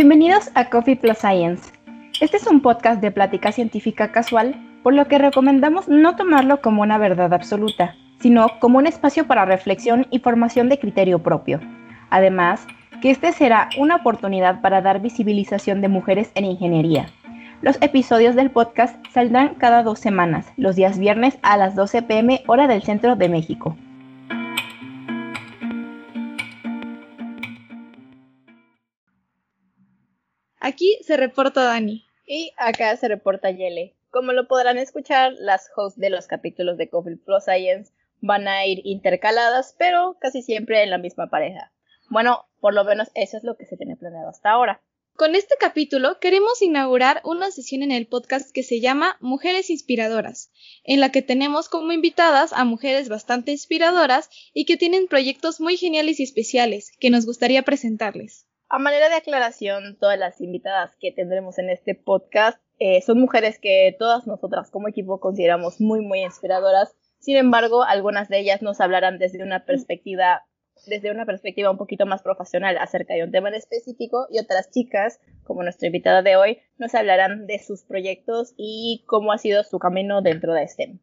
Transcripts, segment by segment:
Bienvenidos a Coffee Plus Science. Este es un podcast de plática científica casual, por lo que recomendamos no tomarlo como una verdad absoluta, sino como un espacio para reflexión y formación de criterio propio. Además, que este será una oportunidad para dar visibilización de mujeres en ingeniería. Los episodios del podcast saldrán cada dos semanas, los días viernes a las 12 pm hora del centro de México. Aquí se reporta Dani. Y acá se reporta Yele. Como lo podrán escuchar, las hosts de los capítulos de Coffee Plus Science van a ir intercaladas, pero casi siempre en la misma pareja. Bueno, por lo menos eso es lo que se tiene planeado hasta ahora. Con este capítulo queremos inaugurar una sesión en el podcast que se llama Mujeres Inspiradoras, en la que tenemos como invitadas a mujeres bastante inspiradoras y que tienen proyectos muy geniales y especiales que nos gustaría presentarles. A manera de aclaración, todas las invitadas que tendremos en este podcast eh, son mujeres que todas nosotras como equipo consideramos muy muy inspiradoras. Sin embargo, algunas de ellas nos hablarán desde una perspectiva desde una perspectiva un poquito más profesional acerca de un tema en específico y otras chicas, como nuestra invitada de hoy, nos hablarán de sus proyectos y cómo ha sido su camino dentro de STEM.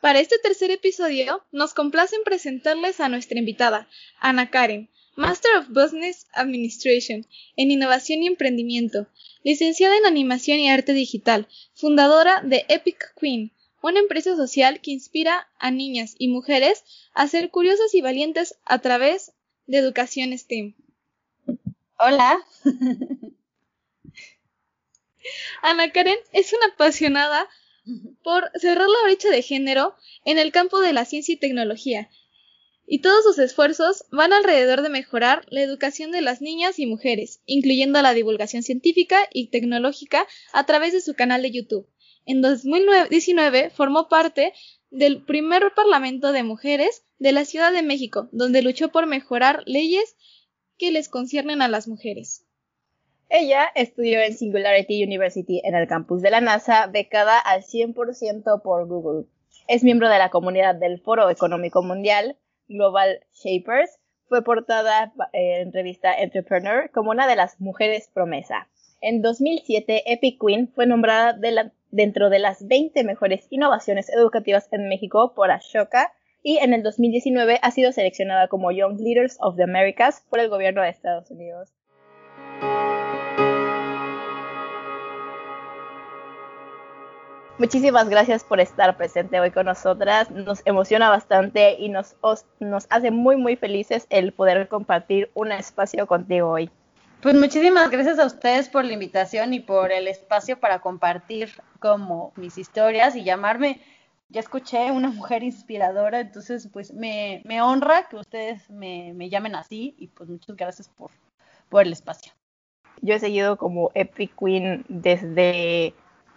Para este tercer episodio, nos complace presentarles a nuestra invitada, Ana Karen, Master of Business Administration en Innovación y Emprendimiento, licenciada en Animación y Arte Digital, fundadora de Epic Queen, una empresa social que inspira a niñas y mujeres a ser curiosas y valientes a través de educación STEM. Hola. Ana Karen es una apasionada por cerrar la brecha de género en el campo de la ciencia y tecnología, y todos sus esfuerzos van alrededor de mejorar la educación de las niñas y mujeres, incluyendo la divulgación científica y tecnológica a través de su canal de YouTube. En 2019 formó parte del primer Parlamento de Mujeres de la Ciudad de México, donde luchó por mejorar leyes que les conciernen a las mujeres. Ella estudió en Singularity University en el campus de la NASA, becada al 100% por Google. Es miembro de la comunidad del Foro Económico Mundial, Global Shapers. Fue portada en revista Entrepreneur como una de las mujeres promesa. En 2007, Epic Queen fue nombrada dentro de las 20 mejores innovaciones educativas en México por Ashoka y en el 2019 ha sido seleccionada como Young Leaders of the Americas por el gobierno de Estados Unidos. Muchísimas gracias por estar presente hoy con nosotras. Nos emociona bastante y nos, nos hace muy, muy felices el poder compartir un espacio contigo hoy. Pues muchísimas gracias a ustedes por la invitación y por el espacio para compartir como mis historias y llamarme. Ya escuché una mujer inspiradora, entonces pues me, honra que ustedes me, llamen así y pues muchas gracias por, por el espacio. Yo he seguido como Epic Queen desde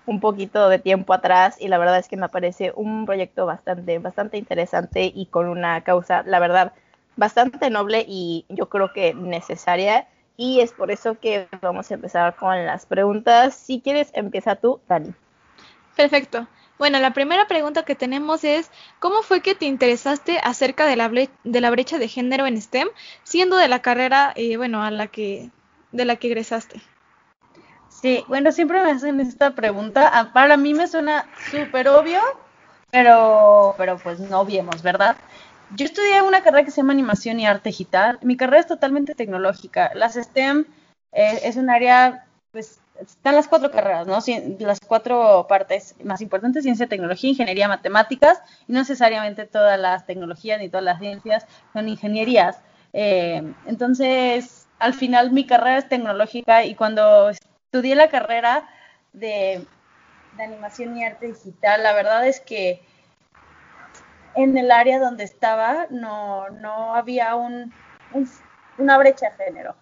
un poquito de tiempo atrás y la verdad es que me parece un proyecto bastante, bastante interesante y con una causa, la verdad, bastante noble y yo creo que necesaria y es por eso que vamos a empezar con las preguntas. Si quieres, empieza tú, Dani. Perfecto. Bueno, la primera pregunta que tenemos es, ¿cómo fue que te interesaste acerca de la, de la brecha de género en STEM, siendo de la carrera, eh, bueno, a la que, de la que egresaste? Sí, bueno, siempre me hacen esta pregunta. Ah, para mí me suena súper obvio, pero, pero pues no viemos, ¿verdad? Yo estudié una carrera que se llama animación y arte digital. Mi carrera es totalmente tecnológica. Las STEM eh, es un área, pues, están las cuatro carreras, ¿no? Las cuatro partes más importantes, ciencia, tecnología, ingeniería, matemáticas, y no necesariamente todas las tecnologías ni todas las ciencias son ingenierías. Eh, entonces, al final mi carrera es tecnológica y cuando estudié la carrera de, animación y arte digital, la verdad es que en el área donde estaba no, no había un, una brecha de género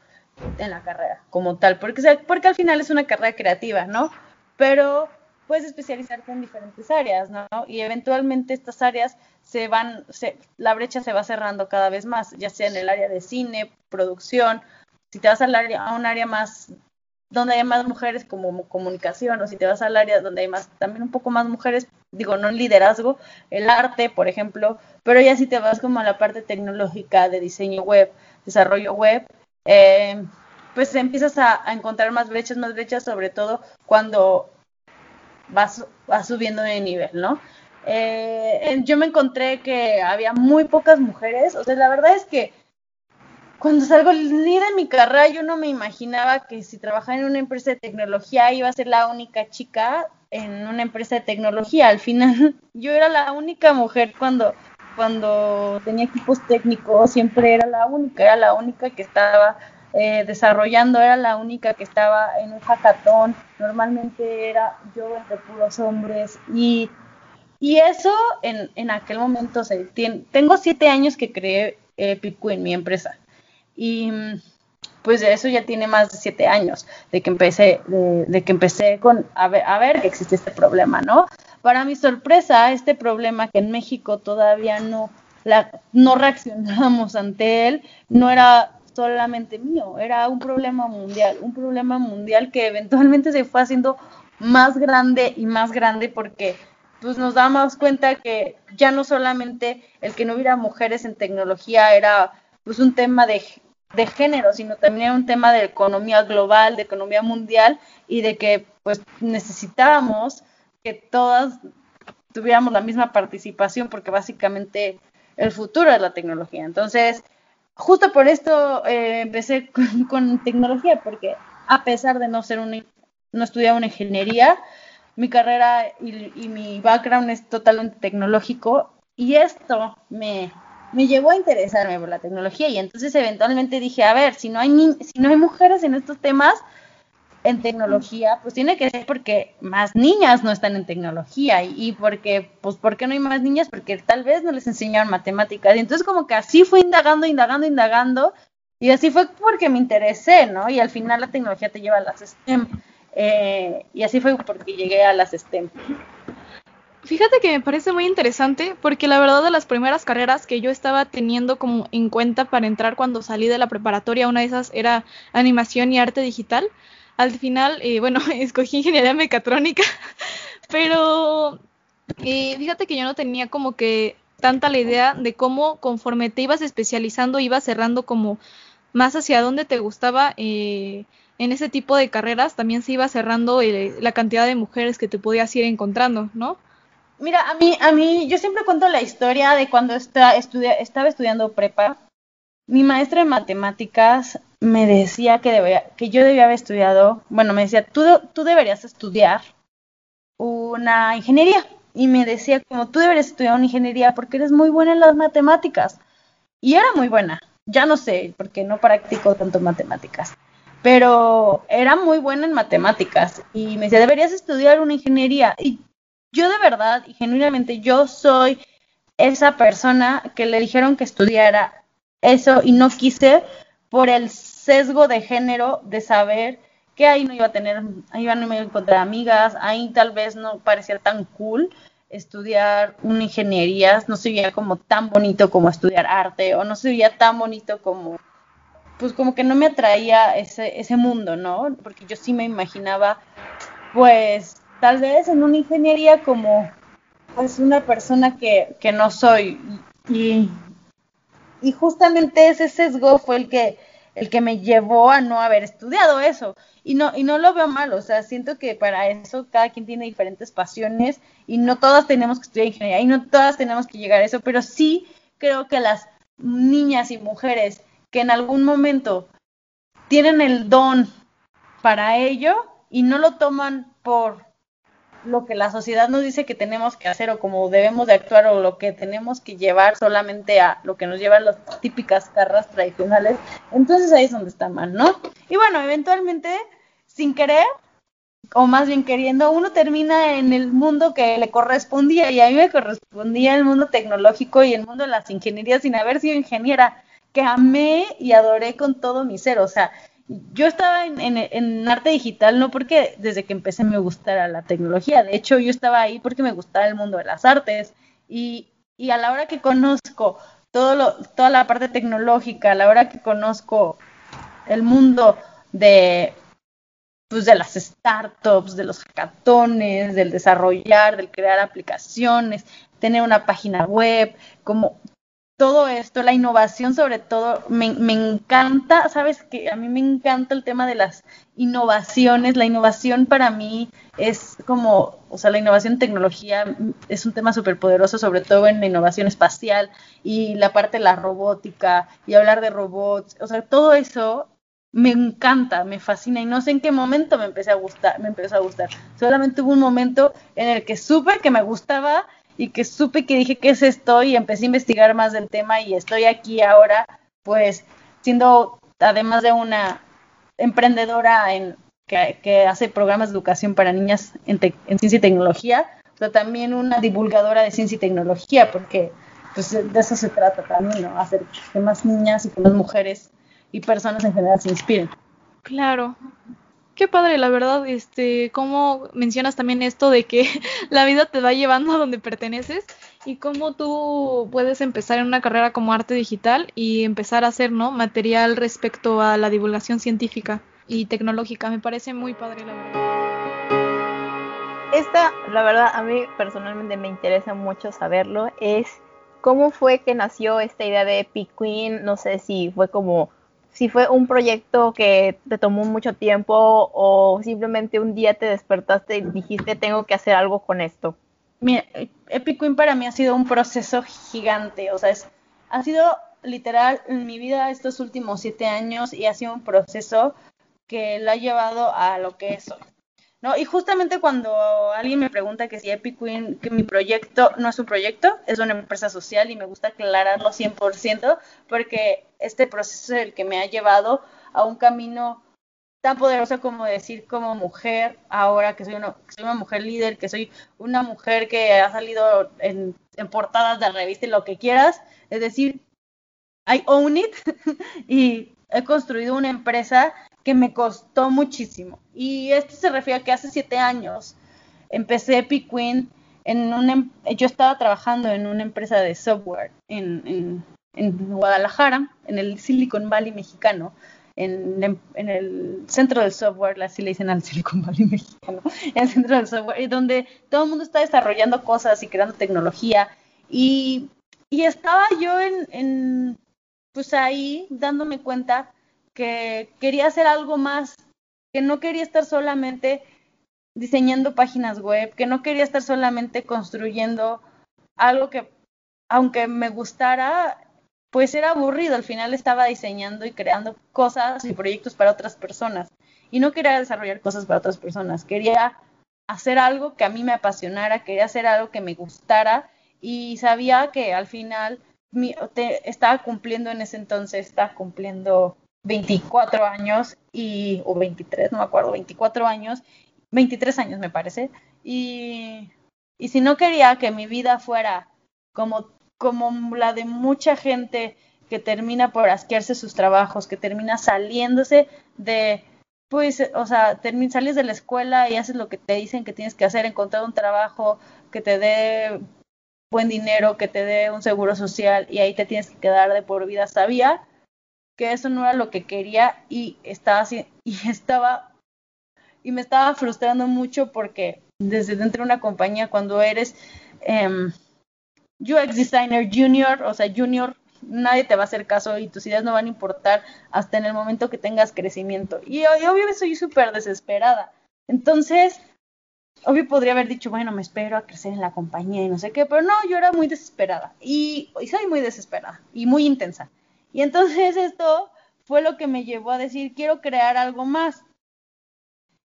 en la carrera como tal, porque, porque al final es una carrera creativa, ¿no? Pero puedes especializarte en diferentes áreas, ¿no? Y eventualmente estas áreas se van, se, la brecha se va cerrando cada vez más, ya sea en el área de cine, producción, si te vas al área, a un área más donde hay más mujeres como comunicación, o si te vas al área donde hay más, también un poco más mujeres, digo, no en liderazgo, el arte, por ejemplo, pero ya si te vas como a la parte tecnológica de diseño web, desarrollo web, eh, pues empiezas a, encontrar más brechas, más brechas, sobre todo cuando vas, vas subiendo de nivel, ¿no? Eh, yo me encontré que había muy pocas mujeres, o sea, la verdad es que cuando salgo ni de mi carrera yo no me imaginaba que si trabajaba en una empresa de tecnología iba a ser la única chica en una empresa de tecnología. Al final yo era la única mujer cuando cuando tenía equipos técnicos, siempre era la única, era la única que estaba eh, desarrollando, era la única que estaba en un hackathon, normalmente era yo entre puros hombres y, y eso en, en aquel momento, o tengo siete años que creé eh, en mi empresa y pues eso ya tiene más de siete años de que empecé, de, que empecé con a ver, a ver que existe este problema, ¿no? Para mi sorpresa, este problema que en México todavía no, la, no reaccionamos ante él, no era solamente mío, era un problema mundial, un problema mundial que eventualmente se fue haciendo más grande y más grande porque pues nos damos cuenta que ya no solamente el que no hubiera mujeres en tecnología era pues un tema de, de género, sino también un tema de economía global, de economía mundial y de que pues necesitábamos que todas tuviéramos la misma participación porque básicamente el futuro es la tecnología. Entonces, justo por esto eh, empecé con, tecnología porque a pesar de no ser un no estudiar una ingeniería, mi carrera y, y mi background es totalmente tecnológico y esto me, me llevó a interesarme por la tecnología y entonces eventualmente dije, a ver, si no hay, si no hay mujeres en estos temas, en tecnología, pues tiene que ser porque más niñas no están en tecnología y, porque, pues, ¿por qué no hay más niñas? Porque tal vez no les enseñaron matemáticas y entonces como que así fue indagando, indagando, indagando y así fue porque me interesé, ¿no? Y al final la tecnología te lleva a las STEM eh, y así fue porque llegué a las STEM. Fíjate que me parece muy interesante porque la verdad de las primeras carreras que yo estaba teniendo como en cuenta para entrar cuando salí de la preparatoria, una de esas era animación y arte digital. Al final, eh, bueno, escogí ingeniería mecatrónica, pero eh, fíjate que yo no tenía como que tanta la idea de cómo conforme te ibas especializando, ibas cerrando como más hacia dónde te gustaba. Eh, en ese tipo de carreras también se iba cerrando la cantidad de mujeres que te podías ir encontrando, ¿no? Mira, a mí, a mí, yo siempre cuento la historia de cuando estaba estudiando prepa. Mi maestra de matemáticas me decía que, que yo debía haber estudiado, bueno, me decía, tú, tú deberías estudiar una ingeniería. Y me decía, como tú deberías estudiar una ingeniería porque eres muy buena en las matemáticas. Y era muy buena. Ya no sé, porque no practico tanto matemáticas. Pero era muy buena en matemáticas. Y me decía, deberías estudiar una ingeniería. Y yo de verdad y genuinamente yo soy esa persona que le dijeron que estudiara eso y no quise por el sesgo de género de saber que ahí no iba a tener, ahí no iba a encontrar amigas, ahí tal vez no parecía tan cool estudiar una ingeniería, no se veía como tan bonito como estudiar arte o no se veía tan bonito como pues como que no me atraía ese, ese mundo, ¿no? Porque yo sí me imaginaba pues tal vez en una ingeniería como pues una persona que, que no soy. Y, y justamente ese sesgo fue el que el que me llevó a no haber estudiado eso. Y no y no lo veo mal o sea siento que para eso cada quien tiene diferentes pasiones y no todas tenemos que estudiar ingeniería y no todas tenemos que llegar a eso pero sí creo que las niñas y mujeres que en algún momento tienen el don para ello y no lo toman por lo que la sociedad nos dice que tenemos que hacer o cómo debemos de actuar o lo que tenemos que llevar solamente a lo que nos llevan las típicas carras tradicionales, entonces ahí es donde está mal, ¿no? Y bueno, eventualmente, sin querer, o más bien queriendo, uno termina en el mundo que le correspondía y a mí me correspondía el mundo tecnológico y el mundo de las ingenierías sin haber sido ingeniera, que amé y adoré con todo mi ser, o sea, yo estaba en, arte digital no porque desde que empecé me gustara la tecnología, de hecho yo estaba ahí porque me gustaba el mundo de las artes y, y a la hora que conozco todo lo, toda la parte tecnológica, a la hora que conozco el mundo de pues de las startups, de los hackatones, del desarrollar, del crear aplicaciones, tener una página web, como todo esto, la innovación sobre todo, me, encanta, sabes que a mí me encanta el tema de las innovaciones, la innovación para mí es como, o sea, la innovación en tecnología es un tema súper poderoso, sobre todo en la innovación espacial y la parte de la robótica y hablar de robots, o sea, todo eso me encanta, me fascina y no sé en qué momento me empecé a gustar, me empezó a gustar. Solamente hubo un momento en el que supe que me gustaba y que supe que dije, ¿qué es esto? Y empecé a investigar más del tema y estoy aquí ahora, pues, siendo, además de una emprendedora en, que, hace programas de educación para niñas en, ciencia y tecnología, pero también una divulgadora de ciencia y tecnología, porque pues, de eso se trata también, ¿no? Hacer que más niñas y que más mujeres y personas en general se inspiren. Claro, qué padre, la verdad, este, cómo mencionas también esto de que la vida te va llevando a donde perteneces y cómo tú puedes empezar en una carrera como arte digital y empezar a hacer, ¿no? Material respecto a la divulgación científica y tecnológica. Me parece muy padre, la verdad. Esta, la verdad, a mí personalmente me interesa mucho saberlo, es cómo fue que nació esta idea de Epic Queen, no sé si fue como si fue un proyecto que te tomó mucho tiempo o simplemente un día te despertaste y dijiste tengo que hacer algo con esto. Mira, Epic Queen para mí ha sido un proceso gigante, o sea, es, ha sido literal en mi vida estos últimos siete años y ha sido un proceso que lo ha llevado a lo que es. ¿No? Y justamente cuando alguien me pregunta que si Epic Queen, que mi proyecto no es un proyecto, es una empresa social y me gusta aclararlo 100% porque este proceso es el que me ha llevado a un camino tan poderoso como decir como mujer, ahora que soy una, soy una mujer líder, que soy una mujer que ha salido en, en portadas de revista y lo que quieras, es decir, I own it y he construido una empresa que me costó muchísimo. Y esto se refiere a que hace siete años empecé Epic Queen en una, em, yo estaba trabajando en una empresa de software en, Guadalajara, en el Silicon Valley mexicano, en, el centro del software, así le dicen al Silicon Valley mexicano, en el centro del software, donde todo el mundo está desarrollando cosas y creando tecnología. Y, estaba yo en, pues ahí dándome cuenta que quería hacer algo más, que no quería estar solamente diseñando páginas web, que no quería estar solamente construyendo algo que, aunque me gustara, pues era aburrido. Al final estaba diseñando y creando cosas y proyectos para otras personas. Y no quería desarrollar cosas para otras personas. Quería hacer algo que a mí me apasionara, quería hacer algo que me gustara y sabía que al final estaba cumpliendo en ese entonces, estaba cumpliendo 24 años y, o 23, no me acuerdo, 24 años, 23 años me parece, y, y si no quería que mi vida fuera como, como la de mucha gente que termina por asquearse sus trabajos, que termina saliéndose de, pues, o sea, sales de la escuela y haces lo que te dicen que tienes que hacer, encontrar un trabajo que te dé buen dinero, que te dé un seguro social y ahí te tienes que quedar de por vida. Sabía que eso no era lo que quería y estaba y estaba y me estaba frustrando mucho porque desde dentro de una compañía cuando eres eh, UX designer junior, o sea, junior, nadie te va a hacer caso y tus ideas no van a importar hasta en el momento que tengas crecimiento. Y, y obvio soy súper desesperada. Entonces, obvio podría haber dicho, bueno, me espero a crecer en la compañía y no sé qué, pero no, yo era muy desesperada y, soy muy desesperada y muy intensa. Y entonces esto fue lo que me llevó a decir, quiero crear algo más.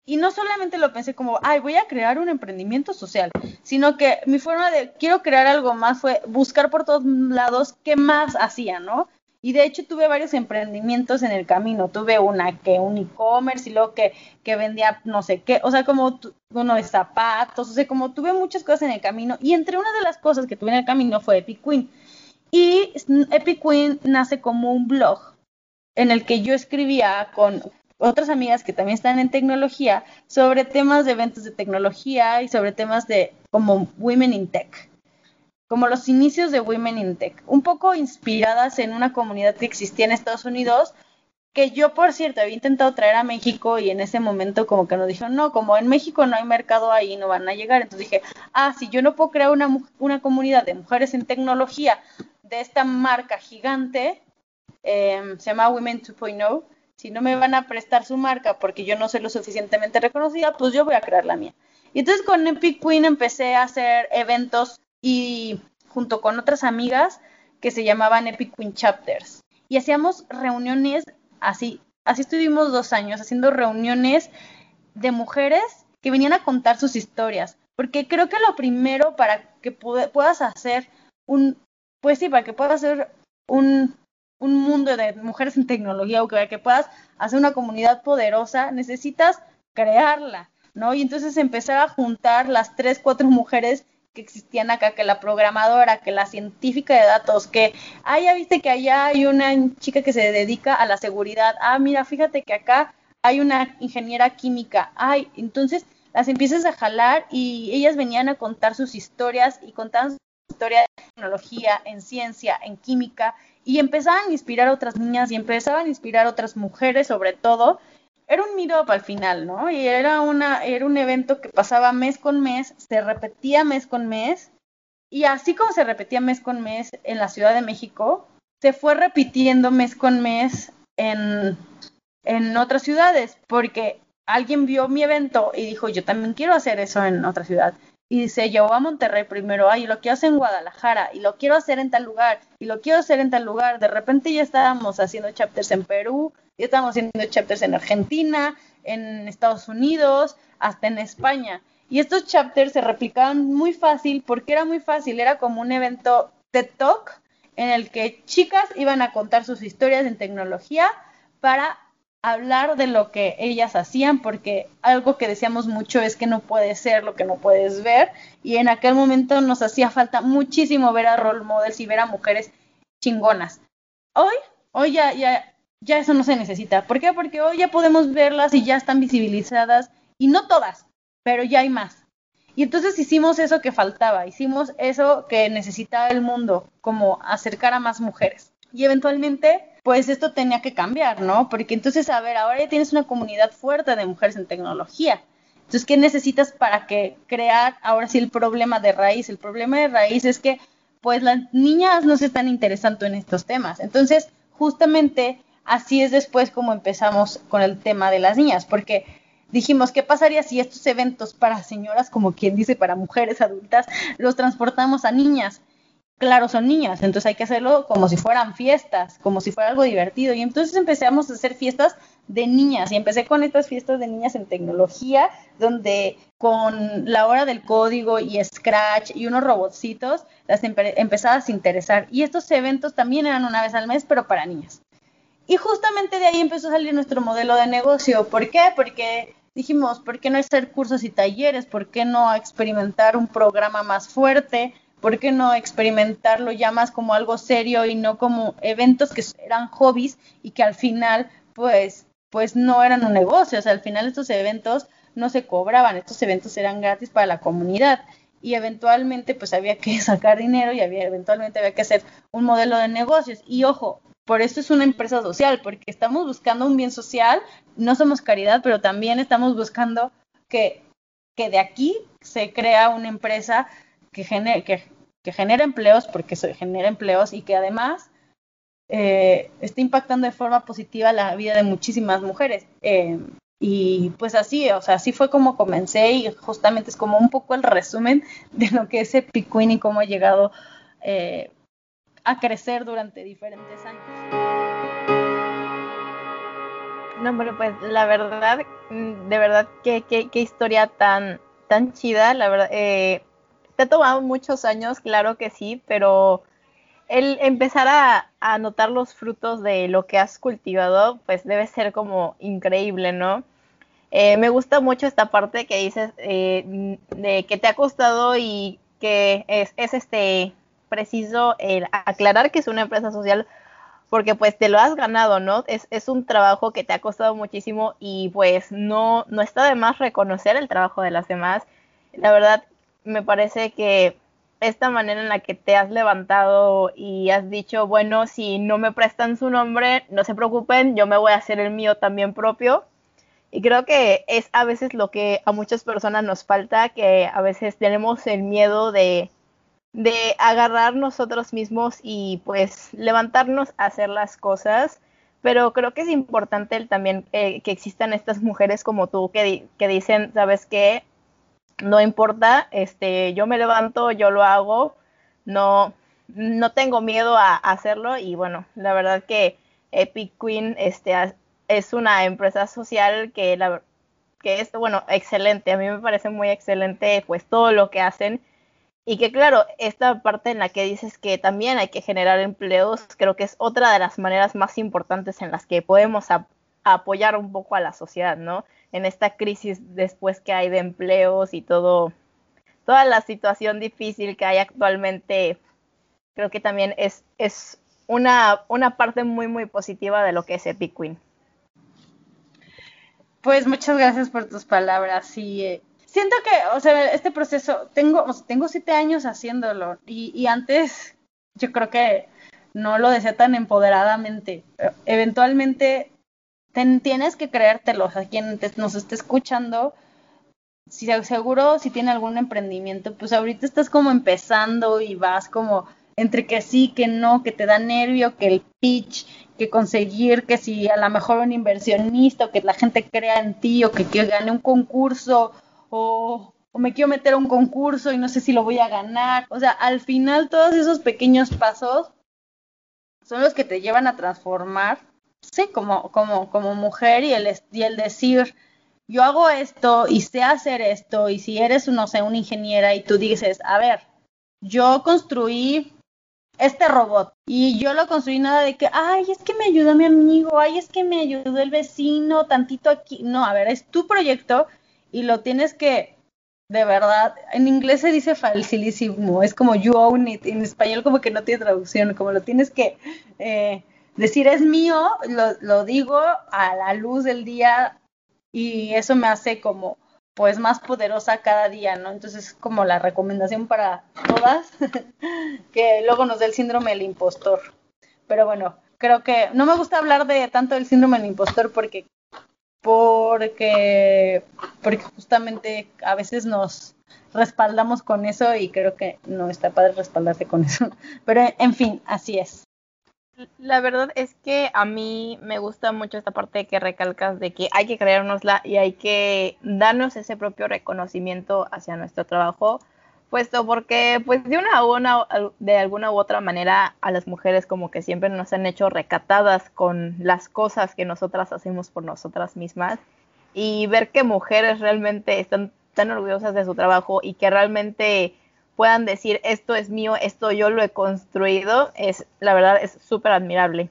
Y no solamente lo pensé como, ay, voy a crear un emprendimiento social, sino que mi forma de quiero crear algo más fue buscar por todos lados qué más hacía, ¿no? Y de hecho tuve varios emprendimientos en el camino. Tuve una que un e-commerce y luego que, que vendía no sé qué, o sea, como uno de zapatos, o sea, como tuve muchas cosas en el camino. Y entre una de las cosas que tuve en el camino fue Epic Queen. Y Epic Queen nace como un blog en el que yo escribía con otras amigas que también están en tecnología sobre temas de eventos de tecnología y sobre temas de como Women in Tech, como los inicios de Women in Tech, un poco inspiradas en una comunidad que existía en Estados Unidos, que yo, por cierto, había intentado traer a México y en ese momento como que nos dijeron, no, como en México no hay mercado ahí, no van a llegar. Entonces dije, ah, si yo no puedo crear una, una comunidad de mujeres en tecnología de esta marca gigante, em, se llama Women 2.0. Si no me van a prestar su marca porque yo no soy lo suficientemente reconocida, pues yo voy a crear la mía. Y entonces con Epic Queen empecé a hacer eventos y junto con otras amigas que se llamaban Epic Queen Chapters. Y hacíamos reuniones así, así estuvimos dos años haciendo reuniones de mujeres que venían a contar sus historias. Porque creo que lo primero para que puedas hacer un, pues sí, para que puedas hacer un, un mundo de mujeres en tecnología o para que puedas hacer una comunidad poderosa, necesitas crearla. ¿no? Y entonces empezar a juntar las tres, cuatro mujeres que existían acá, que la programadora, que la científica de datos, que, ah, ya viste que allá hay una chica que se dedica a la seguridad, ah, mira, fíjate que acá hay una ingeniera química, ay, entonces las empiezas a jalar y ellas venían a contar sus historias y contaban su historia de tecnología, en ciencia, en química, y empezaban a inspirar a otras niñas y empezaban a inspirar a otras mujeres sobre todo, era un meetup al final, ¿no? Y era, una, era un evento que pasaba mes con mes, se repetía mes con mes, y así como se repetía mes con mes en la Ciudad de México, se fue repitiendo mes con mes en, en otras ciudades, porque alguien vio mi evento y dijo, yo también quiero hacer eso en otra ciudad. Y se llevó a Monterrey primero, ay, lo quiero hacer en Guadalajara, y lo quiero hacer en tal lugar, y lo quiero hacer en tal lugar. De repente ya estábamos haciendo chapters en Perú, ya estamos haciendo chapters en Argentina, en Estados Unidos, hasta en España. Y estos chapters se replicaban muy fácil porque era muy fácil, era como un evento TED Talk en el que chicas iban a contar sus historias en tecnología para hablar de lo que ellas hacían, porque algo que decíamos mucho es que no puede ser lo que no puedes ver, y en aquel momento nos hacía falta muchísimo ver a role models y ver a mujeres chingonas. Hoy, hoy ya, ya ya eso no se necesita. ¿Por qué? Porque hoy ya podemos verlas y ya están visibilizadas, y no todas, pero ya hay más. Y entonces hicimos eso que faltaba, hicimos eso que necesitaba el mundo, como acercar a más mujeres. Y eventualmente, pues esto tenía que cambiar, ¿no? Porque entonces, a ver, ahora ya tienes una comunidad fuerte de mujeres en tecnología. Entonces, ¿qué necesitas para que crear ahora sí el problema de raíz? El problema de raíz es que, pues las niñas no se están interesando en estos temas. Entonces, justamente así es después como empezamos con el tema de las niñas, porque dijimos, ¿qué pasaría si estos eventos para señoras, como quien dice, para mujeres adultas, los transportamos a niñas? Claro, son niñas, entonces hay que hacerlo como si fueran fiestas, como si fuera algo divertido. Y entonces empezamos a hacer fiestas de niñas y empecé con estas fiestas de niñas en tecnología, donde con la hora del código y Scratch y unos robotcitos las empezabas a interesar. Y estos eventos también eran una vez al mes, pero para niñas. Y justamente de ahí empezó a salir nuestro modelo de negocio. ¿Por qué? Porque dijimos, ¿por qué no hacer cursos y talleres? ¿Por qué no experimentar un programa más fuerte? ¿Por qué no experimentarlo ya más como algo serio y no como eventos que eran hobbies y que al final, pues, pues no eran un negocio? O sea, al final estos eventos no se cobraban, estos eventos eran gratis para la comunidad y eventualmente pues había que sacar dinero y había eventualmente había que hacer un modelo de negocios y ojo por eso es una empresa social, porque estamos buscando un bien social, no somos caridad, pero también estamos buscando que, que de aquí se crea una empresa que genere, que, genera empleos, porque se genera empleos y que además eh, esté impactando de forma positiva la vida de muchísimas mujeres. Eh, y pues así, o sea, así fue como comencé y justamente es como un poco el resumen de lo que es Epic Queen y cómo ha llegado eh, a crecer durante diferentes años. No, pero pues la verdad, mm, de verdad, qué, qué, historia tan, tan chida, la verdad. Eh, te ha tomado muchos años, claro que sí, pero el empezar a, a, notar los frutos de lo que has cultivado, pues debe ser como increíble, ¿no? Eh, me gusta mucho esta parte que dices eh, de que te ha costado y que es, es este preciso aclarar que es una empresa social porque pues te lo has ganado, ¿no? Es, es, un trabajo que te ha costado muchísimo y pues no, no está de más reconocer el trabajo de las demás. La verdad, me parece que esta manera en la que te has levantado y has dicho, bueno, si no me prestan su nombre, no se preocupen, yo me voy a hacer el mío también propio. Y creo que es a veces lo que a muchas personas nos falta, que a veces tenemos el miedo de de agarrar nosotros mismos y pues levantarnos a hacer las cosas. Pero creo que es importante también eh, que existan estas mujeres como tú que, que dicen, ¿sabes qué? No importa, este, yo me levanto, yo lo hago, no, no tengo miedo a, hacerlo y bueno, la verdad que Epic Queen este, es una empresa social que, la, que es, bueno, excelente, a mí me parece muy excelente pues todo lo que hacen y que claro, esta parte en la que dices que también hay que generar empleos, creo que es otra de las maneras más importantes en las que podemos apoyar un poco a la sociedad, ¿no? En esta crisis después que hay de empleos y todo, toda la situación difícil que hay actualmente creo que también es, es una, una parte muy, muy positiva de lo que es Epic Queen. Pues muchas gracias por tus palabras. Y eh, siento que, o sea, este proceso, tengo, tengo siete años haciéndolo y, antes yo creo que no lo decía tan empoderadamente. Eventualmente tienes que creértelo, a quien nos esté escuchando, si seguro si tiene algún emprendimiento, pues ahorita estás como empezando y vas como entre que sí, que no, que te da nervio, que el pitch, que conseguir que si a lo mejor un inversionista o que la gente crea en ti o que, que gane un concurso o, me quiero meter a un concurso y no sé si lo voy a ganar. O sea, al final todos esos pequeños pasos son los que te llevan a transformar, sí, como, como, como mujer y el, y el decir, yo hago esto y sé hacer esto y si eres, no sé, una ingeniera y tú dices, a ver, yo construí este robot. Y yo lo construí nada de que, ay, es que me ayudó mi amigo, ay, es que me ayudó el vecino, tantito aquí. No, a ver, es tu proyecto y lo tienes que, de verdad, en inglés se dice facilísimo, es como you own it, en español como que no tiene traducción, como lo tienes que eh, decir es mío, lo, lo digo a la luz del día y eso me hace como pues más poderosa cada día, ¿no? Entonces como la recomendación para todas, que luego nos dé el síndrome del impostor. Pero bueno, creo que no me gusta hablar de tanto del síndrome del impostor porque porque porque justamente a veces nos respaldamos con eso y creo que no está padre respaldarse con eso. Pero en fin, así es. La verdad es que a mí me gusta mucho esta parte que recalcas de que hay que creérnosla y hay que darnos ese propio reconocimiento hacia nuestro trabajo, puesto porque pues de una, una de alguna u otra manera a las mujeres como que siempre nos han hecho recatadas con las cosas que nosotras hacemos por nosotras mismas y ver que mujeres realmente están tan orgullosas de su trabajo y que realmente puedan decir esto es mío, esto yo lo he construido, es la verdad es súper admirable.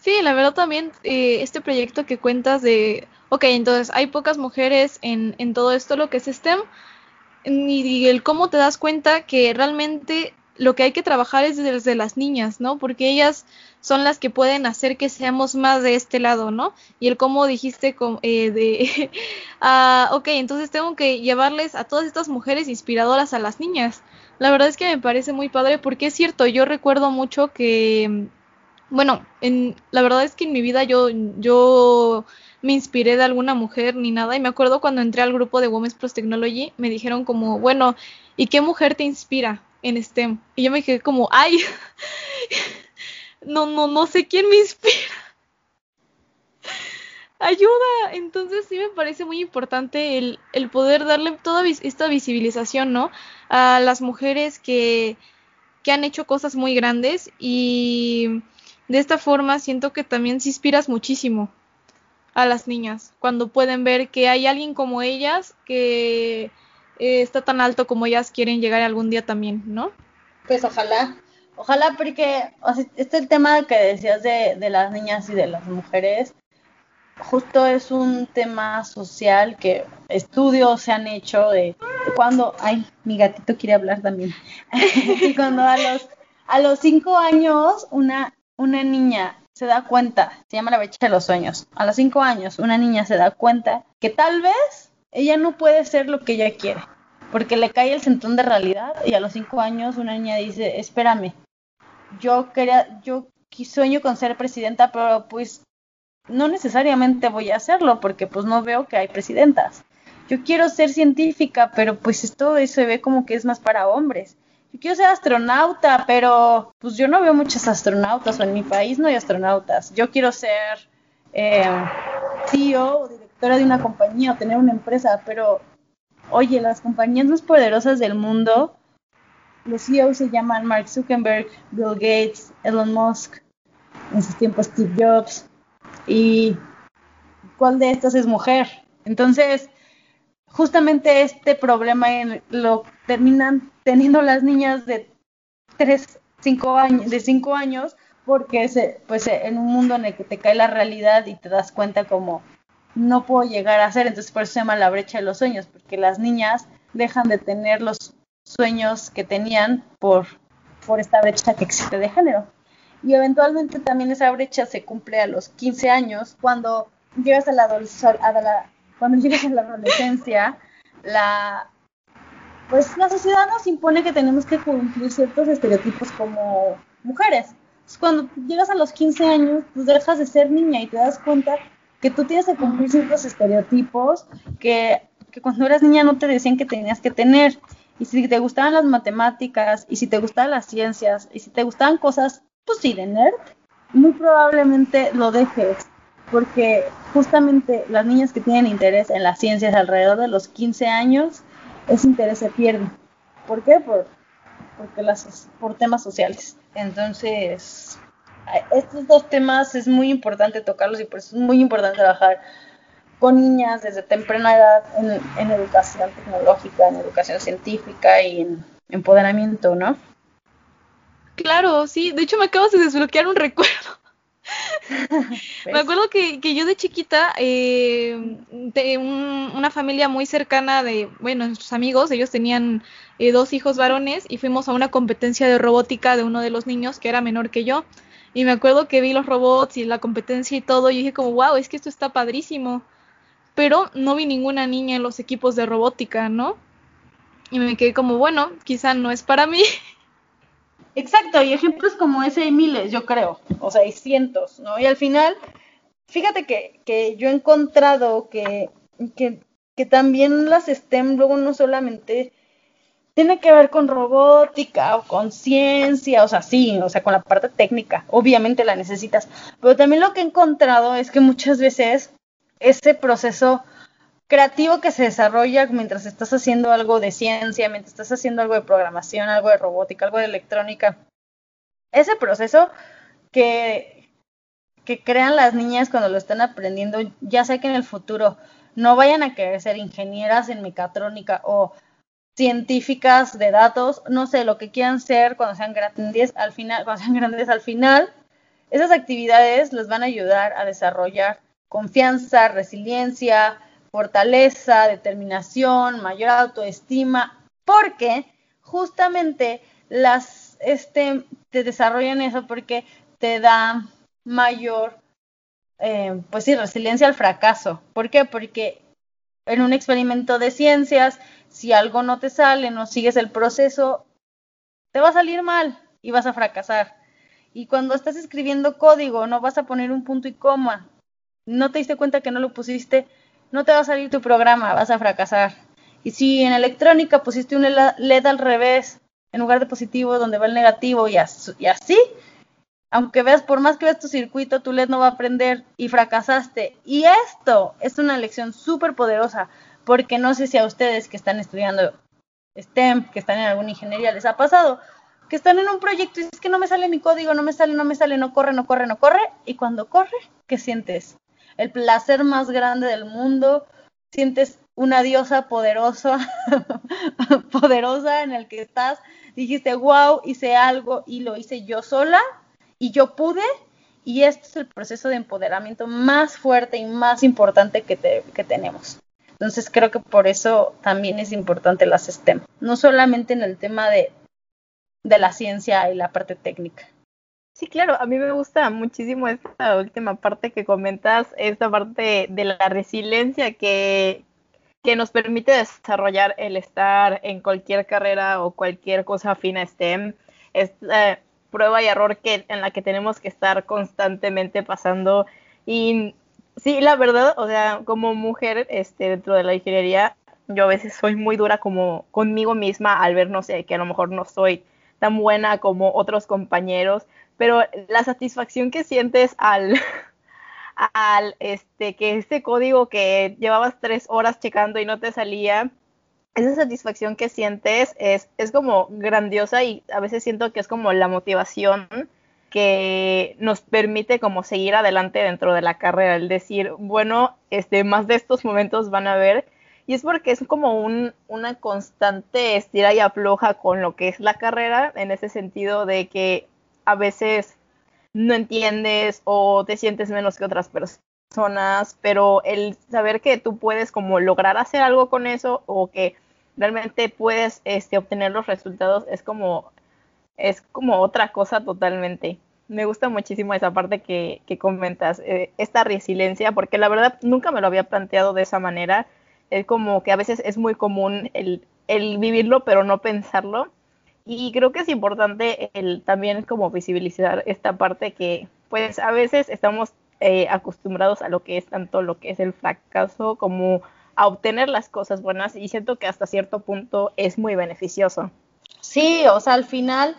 Sí, la verdad también eh, este proyecto que cuentas de, ok, entonces hay pocas mujeres en, en todo esto lo que es STEM y, el cómo te das cuenta que realmente lo que hay que trabajar es desde las niñas, ¿no? Porque ellas son las que pueden hacer que seamos más de este lado, ¿no? Y el cómo dijiste eh, de, ah, ok, entonces tengo que llevarles a todas estas mujeres inspiradoras a las niñas. La verdad es que me parece muy padre porque es cierto, yo recuerdo mucho que, bueno, en, la verdad es que en mi vida yo, yo me inspiré de alguna mujer ni nada. Y me acuerdo cuando entré al grupo de Women's Plus Technology, me dijeron como, bueno, ¿y qué mujer te inspira en STEM? Y yo me dije como, ay, no, no, no sé quién me inspira. Ayuda. Entonces sí me parece muy importante el, el poder darle toda esta visibilización, ¿no? A las mujeres que, que han hecho cosas muy grandes y de esta forma siento que también se inspiras muchísimo a las niñas cuando pueden ver que hay alguien como ellas que eh, está tan alto como ellas quieren llegar algún día también, ¿no? Pues ojalá, ojalá porque este el tema que decías de, de las niñas y de las mujeres, justo es un tema social que estudios se han hecho de, cuando, ay, mi gatito quiere hablar también, cuando a los, a los cinco años una, una niña se da cuenta, se llama la brecha de los sueños, a los cinco años una niña se da cuenta que tal vez ella no puede ser lo que ella quiere, porque le cae el centón de realidad y a los cinco años una niña dice, espérame, yo quería, yo sueño con ser presidenta, pero pues no necesariamente voy a hacerlo porque pues no veo que hay presidentas. Yo quiero ser científica, pero pues esto se ve como que es más para hombres. Yo quiero ser astronauta, pero pues yo no veo muchos astronautas o en mi país no hay astronautas. Yo quiero ser eh, CEO o directora de una compañía o tener una empresa, pero oye, las compañías más poderosas del mundo, los CEOs se llaman Mark Zuckerberg, Bill Gates, Elon Musk, en sus tiempos Steve Jobs, y ¿cuál de estas es mujer? Entonces, justamente este problema lo terminan teniendo las niñas de 3, 5 años, de 5 años, porque se, pues en un mundo en el que te cae la realidad y te das cuenta como no puedo llegar a ser, entonces por eso se llama la brecha de los sueños, porque las niñas dejan de tener los sueños que tenían por, por esta brecha que existe de género. Y eventualmente también esa brecha se cumple a los 15 años, cuando llegas a la, cuando llegas a la adolescencia, la pues la sociedad nos impone que tenemos que cumplir ciertos estereotipos como mujeres. cuando llegas a los 15 años, pues dejas de ser niña y te das cuenta que tú tienes que cumplir ciertos estereotipos que, que cuando eras niña no te decían que tenías que tener. Y si te gustaban las matemáticas, y si te gustaban las ciencias, y si te gustaban cosas, pues sí, de nerd, muy probablemente lo dejes. Porque justamente las niñas que tienen interés en las ciencias alrededor de los 15 años, ese interés se pierde. ¿Por qué? Por, porque las, por temas sociales. Entonces, estos dos temas es muy importante tocarlos y por eso es muy importante trabajar con niñas desde temprana edad en, educación tecnológica, en educación científica y en empoderamiento, ¿no? Claro, sí. De hecho, me acabas de desbloquear un recuerdo. Me acuerdo que, yo de chiquita, eh, de una familia muy cercana de, bueno, nuestros amigos, ellos tenían eh, dos hijos varones y fuimos a una competencia de robótica de uno de los niños que era menor que yo. Y me acuerdo que vi los robots y la competencia y todo, y dije como, wow, es que esto está padrísimo. Pero no vi ninguna niña en los equipos de robótica, ¿no? Y me quedé como, bueno, quizá no es para mí. Exacto, y ejemplos como ese hay miles, yo creo, o sea, hay cientos, ¿no? Y al final, fíjate que, que yo he encontrado que, que, que también las STEM luego no solamente tiene que ver con robótica o con ciencia, o sea, sí, o sea, con la parte técnica, obviamente la necesitas, pero también lo que he encontrado es que muchas veces ese proceso creativo que se desarrolla mientras estás haciendo algo de ciencia, mientras estás haciendo algo de programación, algo de robótica, algo de electrónica, ese proceso que, que crean las niñas cuando lo están aprendiendo, ya sé que en el futuro no vayan a querer ser ingenieras en mecatrónica o científicas de datos, no sé, lo que quieran ser cuando sean grandes, al final, cuando sean grandes al final, esas actividades les van a ayudar a desarrollar confianza, resiliencia, fortaleza, determinación, mayor autoestima, porque justamente las este te desarrollan eso porque te da mayor eh, pues sí, resiliencia al fracaso. ¿Por qué? Porque en un experimento de ciencias si algo no te sale, no sigues el proceso, te va a salir mal y vas a fracasar. Y cuando estás escribiendo código, no vas a poner un punto y coma. No te diste cuenta que no lo pusiste, no te va a salir tu programa, vas a fracasar. Y si en electrónica pusiste un LED al revés, en lugar de positivo, donde va el negativo, y así, aunque veas, por más que veas tu circuito, tu LED no va a aprender y fracasaste. Y esto es una lección súper poderosa porque no sé si a ustedes que están estudiando STEM, que están en alguna ingeniería, les ha pasado, que están en un proyecto y es que no me sale mi código, no me sale, no me sale, no corre, no corre, no corre, y cuando corre, ¿qué sientes? El placer más grande del mundo, sientes una diosa poderosa, poderosa en el que estás, dijiste, wow, hice algo y lo hice yo sola y yo pude, y este es el proceso de empoderamiento más fuerte y más importante que, que tenemos. Entonces creo que por eso también es importante las STEM, no solamente en el tema de, de la ciencia y la parte técnica. Sí, claro, a mí me gusta muchísimo esta última parte que comentas, esta parte de la resiliencia que, que nos permite desarrollar el estar en cualquier carrera o cualquier cosa afina a STEM. Es prueba y error que, en la que tenemos que estar constantemente pasando y Sí, la verdad, o sea, como mujer este, dentro de la ingeniería, yo a veces soy muy dura como conmigo misma al ver, no sé, que a lo mejor no soy tan buena como otros compañeros, pero la satisfacción que sientes al, al este, que este código que llevabas tres horas checando y no te salía, esa satisfacción que sientes es, es como grandiosa y a veces siento que es como la motivación que nos permite como seguir adelante dentro de la carrera, el decir, bueno, este, más de estos momentos van a haber, y es porque es como un, una constante estira y afloja con lo que es la carrera, en ese sentido de que a veces no entiendes o te sientes menos que otras personas, pero el saber que tú puedes como lograr hacer algo con eso o que realmente puedes este, obtener los resultados es como es como otra cosa totalmente. Me gusta muchísimo esa parte que, que comentas, eh, esta resiliencia, porque la verdad nunca me lo había planteado de esa manera. Es como que a veces es muy común el, el vivirlo, pero no pensarlo. Y creo que es importante el también como visibilizar esta parte que pues a veces estamos eh, acostumbrados a lo que es tanto lo que es el fracaso como a obtener las cosas buenas y siento que hasta cierto punto es muy beneficioso. Sí, o sea, al final,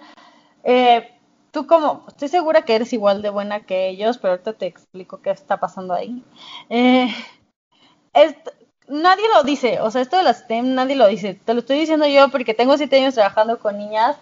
eh, tú como, estoy segura que eres igual de buena que ellos, pero ahorita te explico qué está pasando ahí. Eh, nadie lo dice, o sea, esto de la STEM nadie lo dice. Te lo estoy diciendo yo porque tengo siete años trabajando con niñas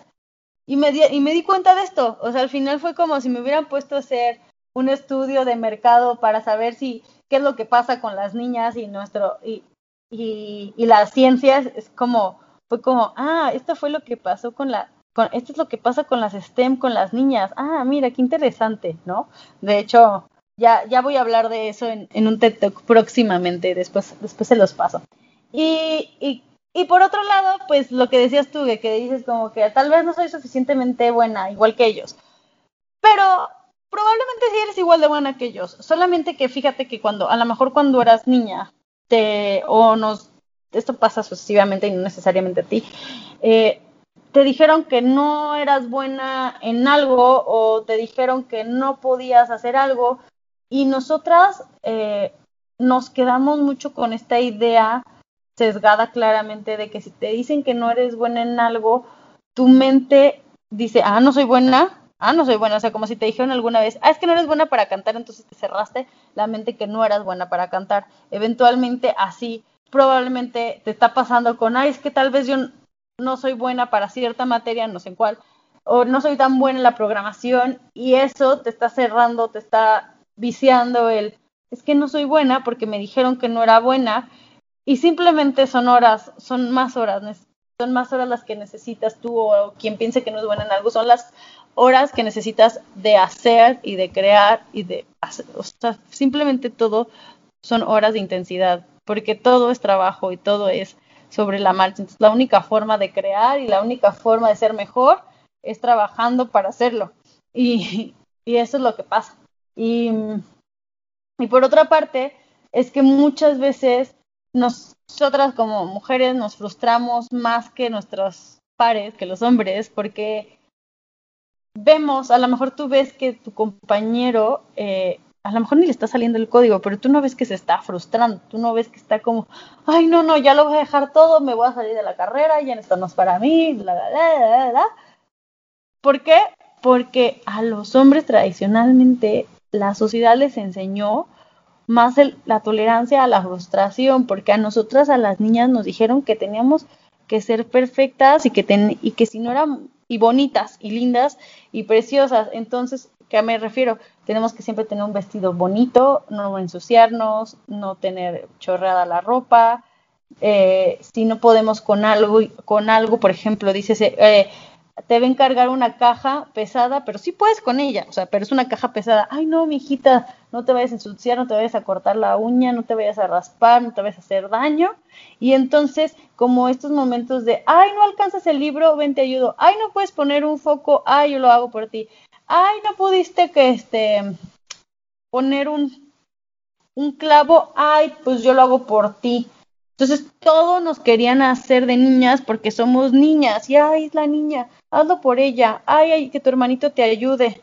y me, di, y me di cuenta de esto. O sea, al final fue como si me hubieran puesto a hacer un estudio de mercado para saber si qué es lo que pasa con las niñas y nuestro y, y, y las ciencias es como fue como ah esto fue lo que pasó con la con, esto es lo que pasa con las STEM con las niñas ah mira qué interesante no de hecho ya, ya voy a hablar de eso en, en un TED Talk próximamente, después, después se los paso. Y, y, por otro lado, pues lo que decías tú, que, que dices como que tal vez no soy suficientemente buena, igual que ellos. Pero probablemente sí eres igual de buena que ellos. Solamente que fíjate que cuando, a lo mejor cuando eras niña, te, o nos, esto pasa sucesivamente y no necesariamente a ti, eh, te dijeron que no eras buena en algo o te dijeron que no podías hacer algo y nosotras eh, nos quedamos mucho con esta idea sesgada claramente de que si te dicen que no eres buena en algo, tu mente dice, ah, no soy buena, ah, no soy buena, o sea, como si te dijeron alguna vez, ah, es que no eres buena para cantar, entonces te cerraste la mente que no eras buena para cantar. Eventualmente así, probablemente te está pasando con, ay, es que tal vez yo no soy buena para cierta materia, no sé en cuál, o no soy tan buena en la programación, y eso te está cerrando, te está viciando el, es que no soy buena porque me dijeron que no era buena y simplemente son horas, son más horas, son más horas las que necesitas tú o quien piense que no es buena en algo, son las horas que necesitas de hacer y de crear y de hacer, o sea, simplemente todo son horas de intensidad, porque todo es trabajo y todo es sobre la marcha. Entonces, la única forma de crear y la única forma de ser mejor es trabajando para hacerlo. Y, y eso es lo que pasa. Y, y por otra parte, es que muchas veces nosotras como mujeres nos frustramos más que nuestros pares, que los hombres, porque vemos, a lo mejor tú ves que tu compañero, eh, a lo mejor ni le está saliendo el código, pero tú no ves que se está frustrando, tú no ves que está como, ay, no, no, ya lo voy a dejar todo, me voy a salir de la carrera, ya esto no es para mí, bla, bla, bla, bla. ¿Por qué? Porque a los hombres tradicionalmente la sociedad les enseñó más la tolerancia a la frustración, porque a nosotras, a las niñas, nos dijeron que teníamos que ser perfectas y que, y que si no eran y bonitas y lindas y preciosas. Entonces, ¿qué me refiero? Tenemos que siempre tener un vestido bonito, no ensuciarnos, no tener chorreada la ropa. Eh, si no podemos con algo, con algo, por ejemplo, dices, eh, te ven cargar una caja pesada, pero sí puedes con ella, o sea, pero es una caja pesada. Ay, no, mi hijita, no te vayas a ensuciar, no te vayas a cortar la uña, no te vayas a raspar, no te vayas a hacer daño. Y entonces, como estos momentos de, ay, no alcanzas el libro, ven, te ayudo. Ay, no puedes poner un foco, ay, yo lo hago por ti. Ay, no pudiste que este poner un un clavo, ay, pues yo lo hago por ti. Entonces, todos nos querían hacer de niñas porque somos niñas. Y ay, es la niña, hazlo por ella. Ay, ay, que tu hermanito te ayude.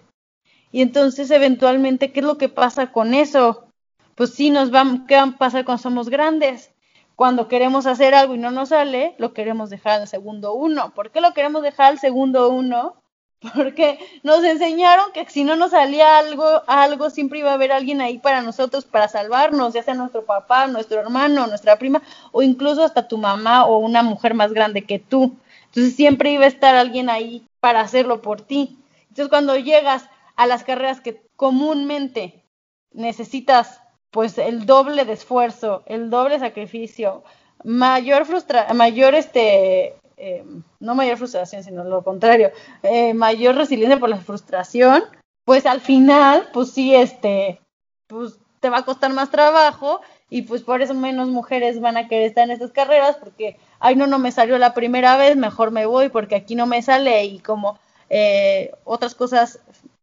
Y entonces, eventualmente, ¿qué es lo que pasa con eso? Pues sí, nos va, ¿qué va a pasar cuando somos grandes? cuando queremos hacer algo y no nos sale, lo queremos dejar al segundo uno. ¿Por qué lo queremos dejar al segundo uno? Porque nos enseñaron que si no nos salía algo, algo siempre iba a haber alguien ahí para nosotros, para salvarnos, ya sea nuestro papá, nuestro hermano, nuestra prima, o incluso hasta tu mamá o una mujer más grande que tú. Entonces siempre iba a estar alguien ahí para hacerlo por ti. Entonces cuando llegas a las carreras que comúnmente necesitas pues el doble de esfuerzo, el doble sacrificio, mayor frustra mayor este eh, no mayor frustración, sino lo contrario, eh, mayor resiliencia por la frustración, pues al final, pues sí, este, pues te va a costar más trabajo y pues por eso menos mujeres van a querer estar en estas carreras porque, ay, no, no me salió la primera vez, mejor me voy porque aquí no me sale y como eh, otras cosas,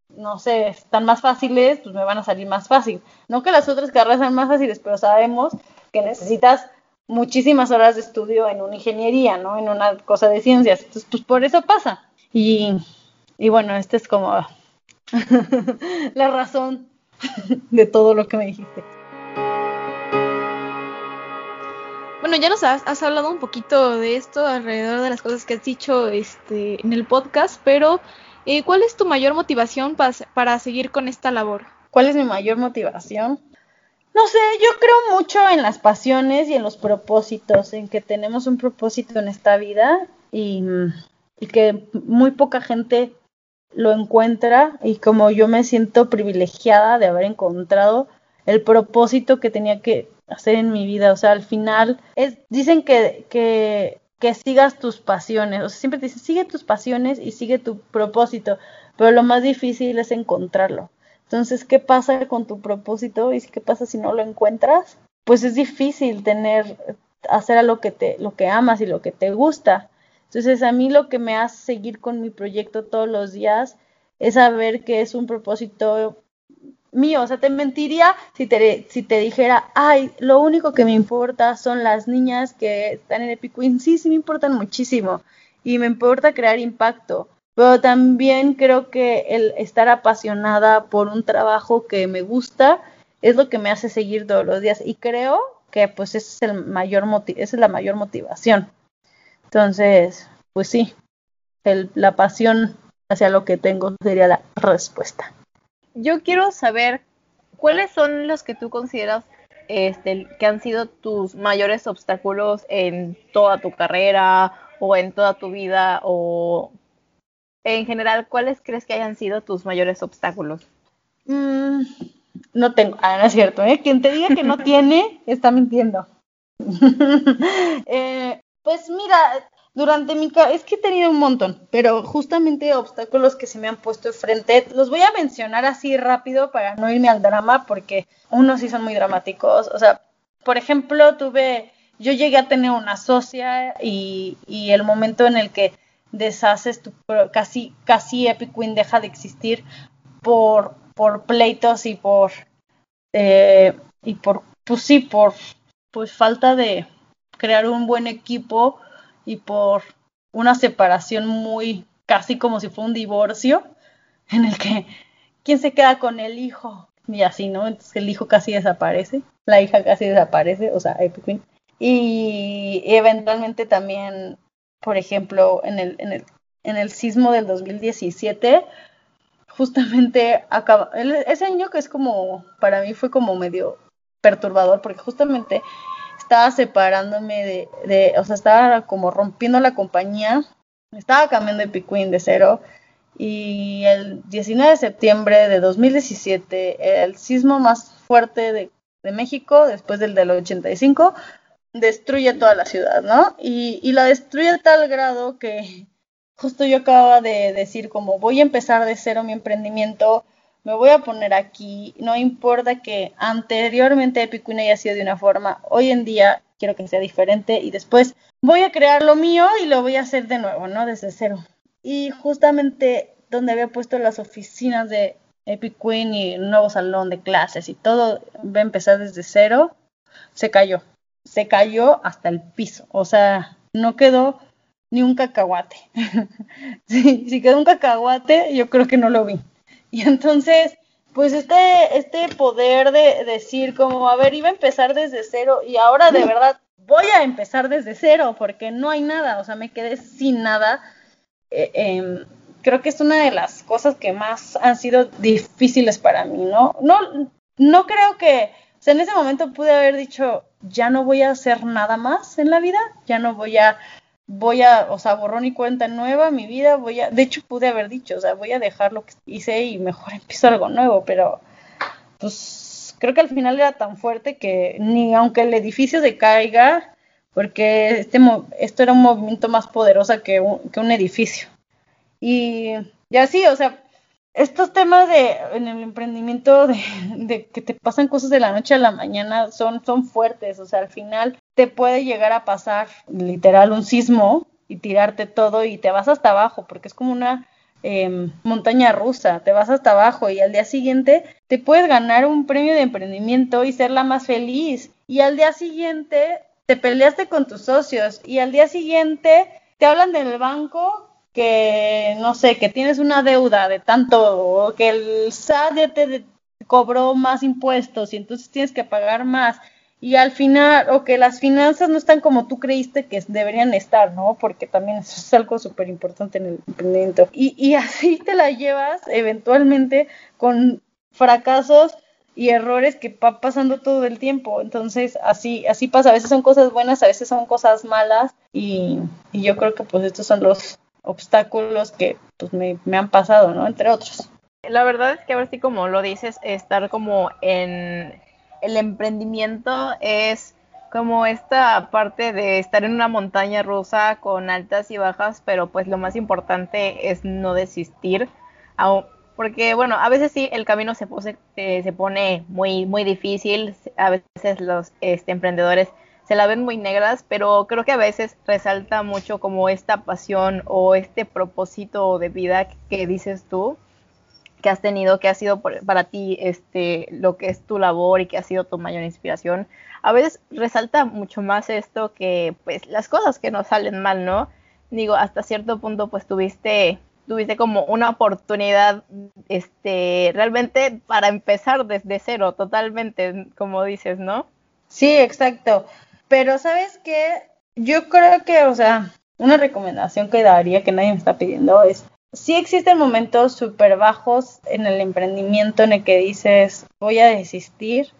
no sé, están más fáciles, pues me van a salir más fácil. No que las otras carreras sean más fáciles, pero sabemos que necesitas muchísimas horas de estudio en una ingeniería, ¿no? En una cosa de ciencias. Entonces, pues por eso pasa. Y, y bueno, esta es como la razón de todo lo que me dijiste. Bueno, ya nos has, hablado un poquito de esto alrededor de las cosas que has dicho este, en el podcast, pero eh, ¿cuál es tu mayor motivación para seguir con esta labor? ¿Cuál es mi mayor motivación? No sé, yo creo mucho en las pasiones y en los propósitos, en que tenemos un propósito en esta vida y, que muy poca gente lo encuentra y como yo me siento privilegiada de haber encontrado el propósito que tenía que hacer en mi vida, o sea, al final es dicen que, que, que sigas tus pasiones, o sea, siempre te dicen sigue tus pasiones y sigue tu propósito, pero lo más difícil es encontrarlo. Entonces, ¿qué pasa con tu propósito y qué pasa si no lo encuentras? Pues es difícil tener, hacer a lo que te, lo que amas y lo que te gusta. Entonces, a mí lo que me hace seguir con mi proyecto todos los días es saber que es un propósito mío. O sea, te mentiría si te, si te dijera, ay, lo único que me importa son las niñas que están en Epic Sí, sí me importan muchísimo. Y me importa crear impacto pero también creo que el estar apasionada por un trabajo que me gusta es lo que me hace seguir todos los días y creo que pues es el mayor esa es la mayor motivación. Entonces, pues sí, el, la pasión hacia lo que tengo sería la respuesta. Yo quiero saber cuáles son los que tú consideras este, que han sido tus mayores obstáculos en toda tu carrera o en toda tu vida o en general, ¿cuáles crees que hayan sido tus mayores obstáculos? Mm, no tengo, ah, no es cierto, ¿eh? Quien te diga que no tiene, está mintiendo. Eh, pues mira, durante mi es que he tenido un montón, pero justamente obstáculos que se me han puesto de frente, los voy a mencionar así rápido para no irme al drama, porque unos sí son muy dramáticos. O sea, por ejemplo, tuve, yo llegué a tener una socia y, y el momento en el que deshaces tu casi casi Epic Queen deja de existir por por pleitos y por eh, y por pues sí por pues falta de crear un buen equipo y por una separación muy casi como si fuera un divorcio en el que quién se queda con el hijo y así no entonces el hijo casi desaparece la hija casi desaparece o sea Epic Queen. Y eventualmente también por ejemplo, en el, en el, en el sismo del 2017, justamente acaba, ese año que es como, para mí fue como medio perturbador, porque justamente estaba separándome de, de o sea, estaba como rompiendo la compañía, estaba cambiando de Picuín de cero, y el 19 de septiembre de 2017, el sismo más fuerte de, de México, después del del 85, destruye toda la ciudad, ¿no? Y, y la destruye a tal grado que justo yo acababa de decir como voy a empezar de cero mi emprendimiento, me voy a poner aquí, no importa que anteriormente Epic haya sido de una forma, hoy en día quiero que sea diferente y después voy a crear lo mío y lo voy a hacer de nuevo, ¿no? Desde cero. Y justamente donde había puesto las oficinas de Epic Queen y un nuevo salón de clases y todo va a empezar desde cero, se cayó se cayó hasta el piso, o sea, no quedó ni un cacahuate. si, quedó un cacahuate, yo creo que no lo vi. Y entonces, pues este, este poder de decir como, a ver, iba a empezar desde cero y ahora de verdad voy a empezar desde cero porque no hay nada, o sea, me quedé sin nada. Eh, em, creo que es una de las cosas que más han sido difíciles para mí, ¿no? No, no creo que, o sea, en ese momento pude haber dicho, ya no voy a hacer nada más en la vida, ya no voy a, voy a, o sea, borrón y cuenta nueva, mi vida, voy a, de hecho pude haber dicho, o sea, voy a dejar lo que hice y mejor empiezo algo nuevo, pero pues creo que al final era tan fuerte que ni aunque el edificio se caiga, porque este, esto era un movimiento más poderoso que un, que un edificio. Y, y así, o sea, estos temas de en el emprendimiento de, que te pasan cosas de la noche a la mañana son, son fuertes, o sea, al final te puede llegar a pasar literal un sismo y tirarte todo y te vas hasta abajo, porque es como una em, montaña rusa, te vas hasta abajo y al día siguiente te puedes ganar un premio de emprendimiento y ser la más feliz. Y al día siguiente te peleaste con tus socios y al día siguiente te hablan del banco que, no sé, que tienes una deuda de tanto, o que el SAT ya te cobró más impuestos y entonces tienes que pagar más. Y al final, o que las finanzas no están como tú creíste que deberían estar, ¿no? Porque también eso es algo súper importante en el emprendimiento. Y, y así te la llevas eventualmente con fracasos y errores que va pasando todo el tiempo. Entonces, así, así pasa. A veces son cosas buenas, a veces son cosas malas. Y, y yo creo que pues estos son los, obstáculos que pues me, han pasado, ¿no? Entre otros. La verdad es que ahora sí como lo dices, estar como en el emprendimiento es como esta parte de estar en una montaña rusa con altas y bajas, pero pues lo más importante es no desistir, porque bueno, a veces sí el camino eh, se pone muy, muy difícil, a veces los este, emprendedores se la ven muy negras, pero creo que a veces resalta mucho como esta pasión o este propósito de vida que dices tú que has tenido, que ha sido para ti este lo que es tu labor y que ha sido tu mayor inspiración. A veces resalta mucho más esto que pues las cosas que nos salen mal, ¿no? Digo, hasta cierto punto pues tuviste tuviste como una oportunidad este realmente para empezar desde cero totalmente, como dices, ¿no? Sí, exacto. Pero sabes qué, yo creo que, o sea, una recomendación que daría que nadie me está pidiendo es, sí existen momentos súper bajos en el emprendimiento en el que dices, voy a desistir,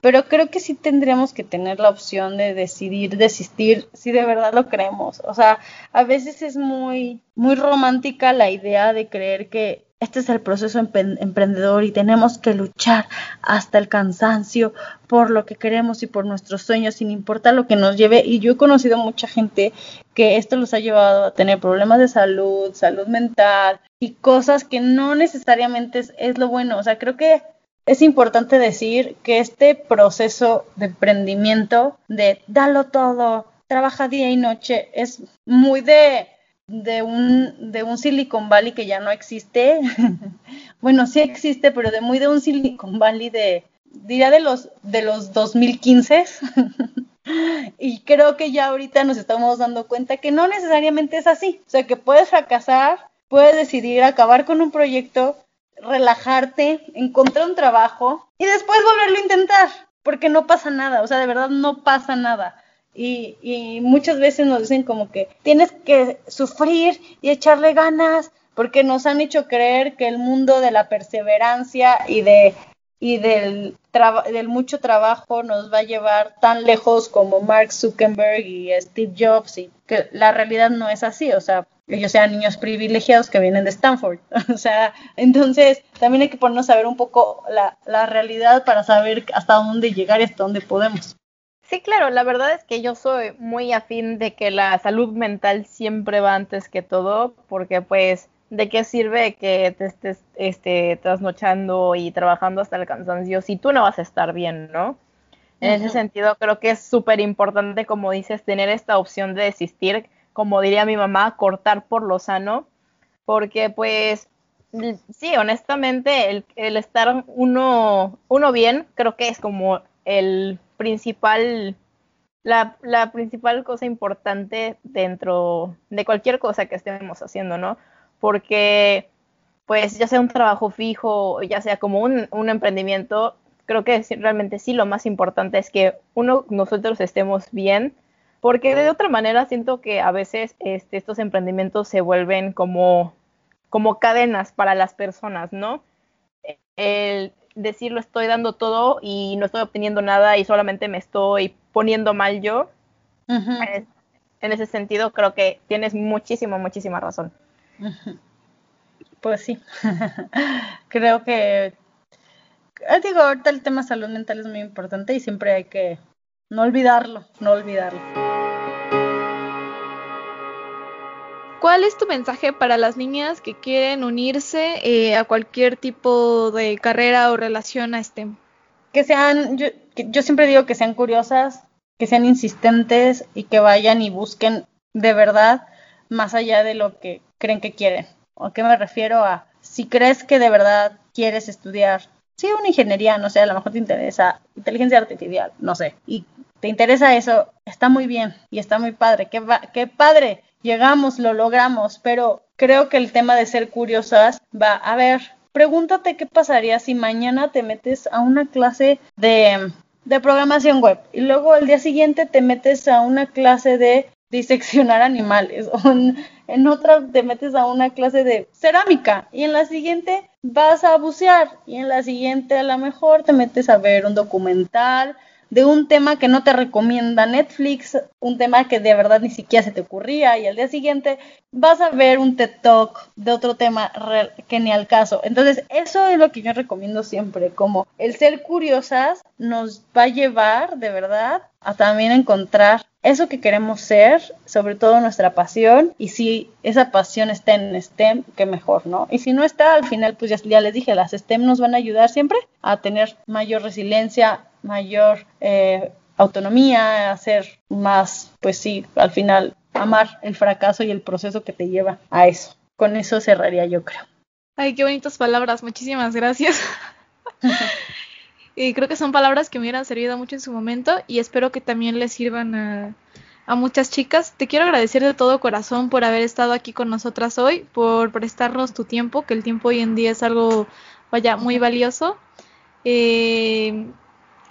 pero creo que sí tendríamos que tener la opción de decidir desistir si de verdad lo creemos. O sea, a veces es muy, muy romántica la idea de creer que este es el proceso emprendedor y tenemos que luchar hasta el cansancio por lo que queremos y por nuestros sueños, sin importar lo que nos lleve. Y yo he conocido mucha gente que esto los ha llevado a tener problemas de salud, salud mental y cosas que no necesariamente es, es lo bueno. O sea, creo que es importante decir que este proceso de emprendimiento, de dalo todo, trabaja día y noche, es muy de de un, de un Silicon Valley que ya no existe. bueno, sí existe, pero de muy de un Silicon Valley de, diría de los, de los 2015. y creo que ya ahorita nos estamos dando cuenta que no necesariamente es así. O sea, que puedes fracasar, puedes decidir acabar con un proyecto, relajarte, encontrar un trabajo y después volverlo a intentar, porque no pasa nada. O sea, de verdad no pasa nada. Y, y muchas veces nos dicen como que tienes que sufrir y echarle ganas porque nos han hecho creer que el mundo de la perseverancia y de y del, del mucho trabajo nos va a llevar tan lejos como Mark Zuckerberg y Steve Jobs y que la realidad no es así, o sea, ellos sean niños privilegiados que vienen de Stanford, o sea, entonces también hay que ponernos a ver un poco la, la realidad para saber hasta dónde llegar y hasta dónde podemos. Sí, claro, la verdad es que yo soy muy afín de que la salud mental siempre va antes que todo, porque pues, ¿de qué sirve que te estés este, trasnochando y trabajando hasta el cansancio si tú no vas a estar bien, ¿no? En ese sentido, creo que es súper importante, como dices, tener esta opción de desistir, como diría mi mamá, cortar por lo sano, porque pues, sí, honestamente, el, el estar uno, uno bien, creo que es como el principal, la, la principal cosa importante dentro de cualquier cosa que estemos haciendo, ¿no? Porque, pues, ya sea un trabajo fijo, ya sea como un, un emprendimiento, creo que realmente sí lo más importante es que uno, nosotros estemos bien, porque de otra manera siento que a veces este, estos emprendimientos se vuelven como, como cadenas para las personas, ¿no? El decir lo estoy dando todo y no estoy obteniendo nada y solamente me estoy poniendo mal yo. En ese sentido creo que tienes muchísima, muchísima razón. Pues sí, creo que, ah, digo, ahorita el tema salud mental es muy importante y siempre hay que no olvidarlo, no olvidarlo. ¿Cuál es tu mensaje para las niñas que quieren unirse eh, a cualquier tipo de carrera o relación a STEM? Que sean, yo, yo siempre digo que sean curiosas, que sean insistentes y que vayan y busquen de verdad más allá de lo que creen que quieren. ¿A qué me refiero a si crees que de verdad quieres estudiar, sí, una ingeniería, no sé, a lo mejor te interesa inteligencia artificial, no sé, y te interesa eso, está muy bien y está muy padre, qué, qué padre, llegamos, lo logramos, pero creo que el tema de ser curiosas va a ver, pregúntate qué pasaría si mañana te metes a una clase de, de programación web y luego al día siguiente te metes a una clase de diseccionar animales, o en, otra te metes a una clase de cerámica y en la siguiente vas a bucear y en la siguiente a lo mejor te metes a ver un documental de un tema que no te recomienda Netflix, un tema que de verdad ni siquiera se te ocurría y al día siguiente vas a ver un TED Talk de otro tema que ni al caso. Entonces, eso es lo que yo recomiendo siempre, como el ser curiosas nos va a llevar de verdad a también encontrar eso que queremos ser, sobre todo nuestra pasión, y si esa pasión está en STEM, qué mejor, ¿no? Y si no está, al final, pues ya, ya les dije, las STEM nos van a ayudar siempre a tener mayor resiliencia, mayor eh, autonomía, a ser más, pues sí, al final, amar el fracaso y el proceso que te lleva a eso. Con eso cerraría yo creo. Ay, qué bonitas palabras, muchísimas gracias. y creo que son palabras que me hubieran servido mucho en su momento y espero que también les sirvan a, a muchas chicas. Te quiero agradecer de todo corazón por haber estado aquí con nosotras hoy, por prestarnos tu tiempo, que el tiempo hoy en día es algo, vaya, muy valioso. Eh,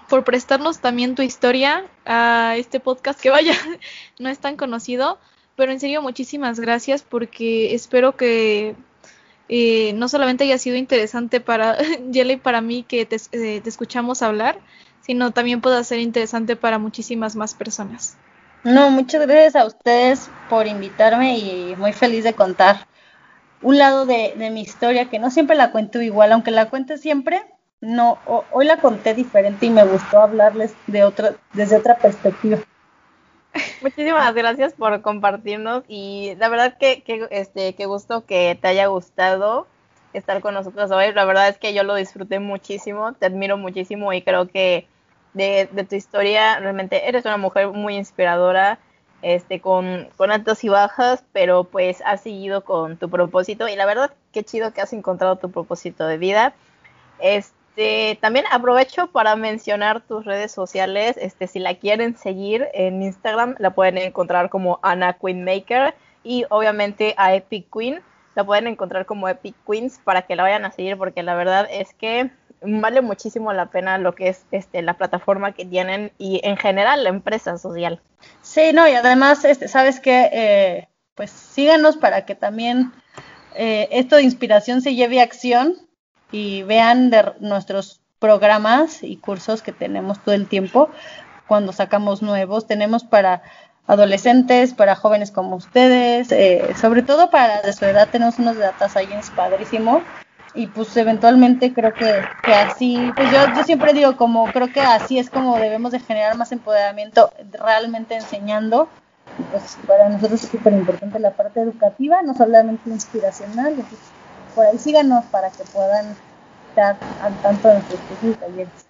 por prestarnos también tu historia a este podcast que vaya, no es tan conocido, pero en serio muchísimas gracias porque espero que eh, no solamente haya sido interesante para Yele y para mí que te, eh, te, escuchamos hablar, sino también pueda ser interesante para muchísimas más personas. No, muchas gracias a ustedes por invitarme y muy feliz de contar un lado de, de mi historia que no siempre la cuento igual, aunque la cuente siempre, no, hoy la conté diferente y me gustó hablarles de otra, desde otra perspectiva. Muchísimas gracias por compartirnos y la verdad que, que este qué gusto que te haya gustado estar con nosotros hoy. La verdad es que yo lo disfruté muchísimo, te admiro muchísimo y creo que de, de tu historia realmente eres una mujer muy inspiradora, este, con, con altas y bajas, pero pues has seguido con tu propósito y la verdad qué chido que has encontrado tu propósito de vida. Este, este, también aprovecho para mencionar tus redes sociales. Este, si la quieren seguir en Instagram, la pueden encontrar como Ana Queen Maker y obviamente a Epic Queen la pueden encontrar como Epic Queens para que la vayan a seguir porque la verdad es que vale muchísimo la pena lo que es este la plataforma que tienen y en general la empresa social. Sí, no, y además, este, sabes que, eh, pues síganos para que también eh, esto de inspiración se lleve a acción y vean de nuestros programas y cursos que tenemos todo el tiempo cuando sacamos nuevos. Tenemos para adolescentes, para jóvenes como ustedes, eh, sobre todo para de su edad tenemos unos data science padrísimo y pues eventualmente creo que, que así, pues yo, yo siempre digo como creo que así es como debemos de generar más empoderamiento realmente enseñando. Pues para nosotros es súper importante la parte educativa, no solamente inspiracional, por ahí síganos para que puedan estar al tanto de nuestros cursos talleres.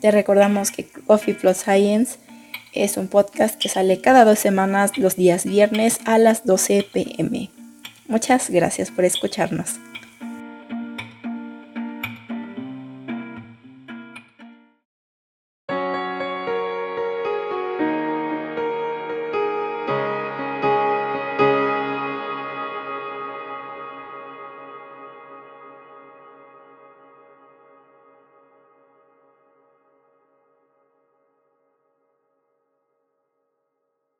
Te recordamos que Coffee Plus Science es un podcast que sale cada dos semanas los días viernes a las 12 pm. Muchas gracias por escucharnos.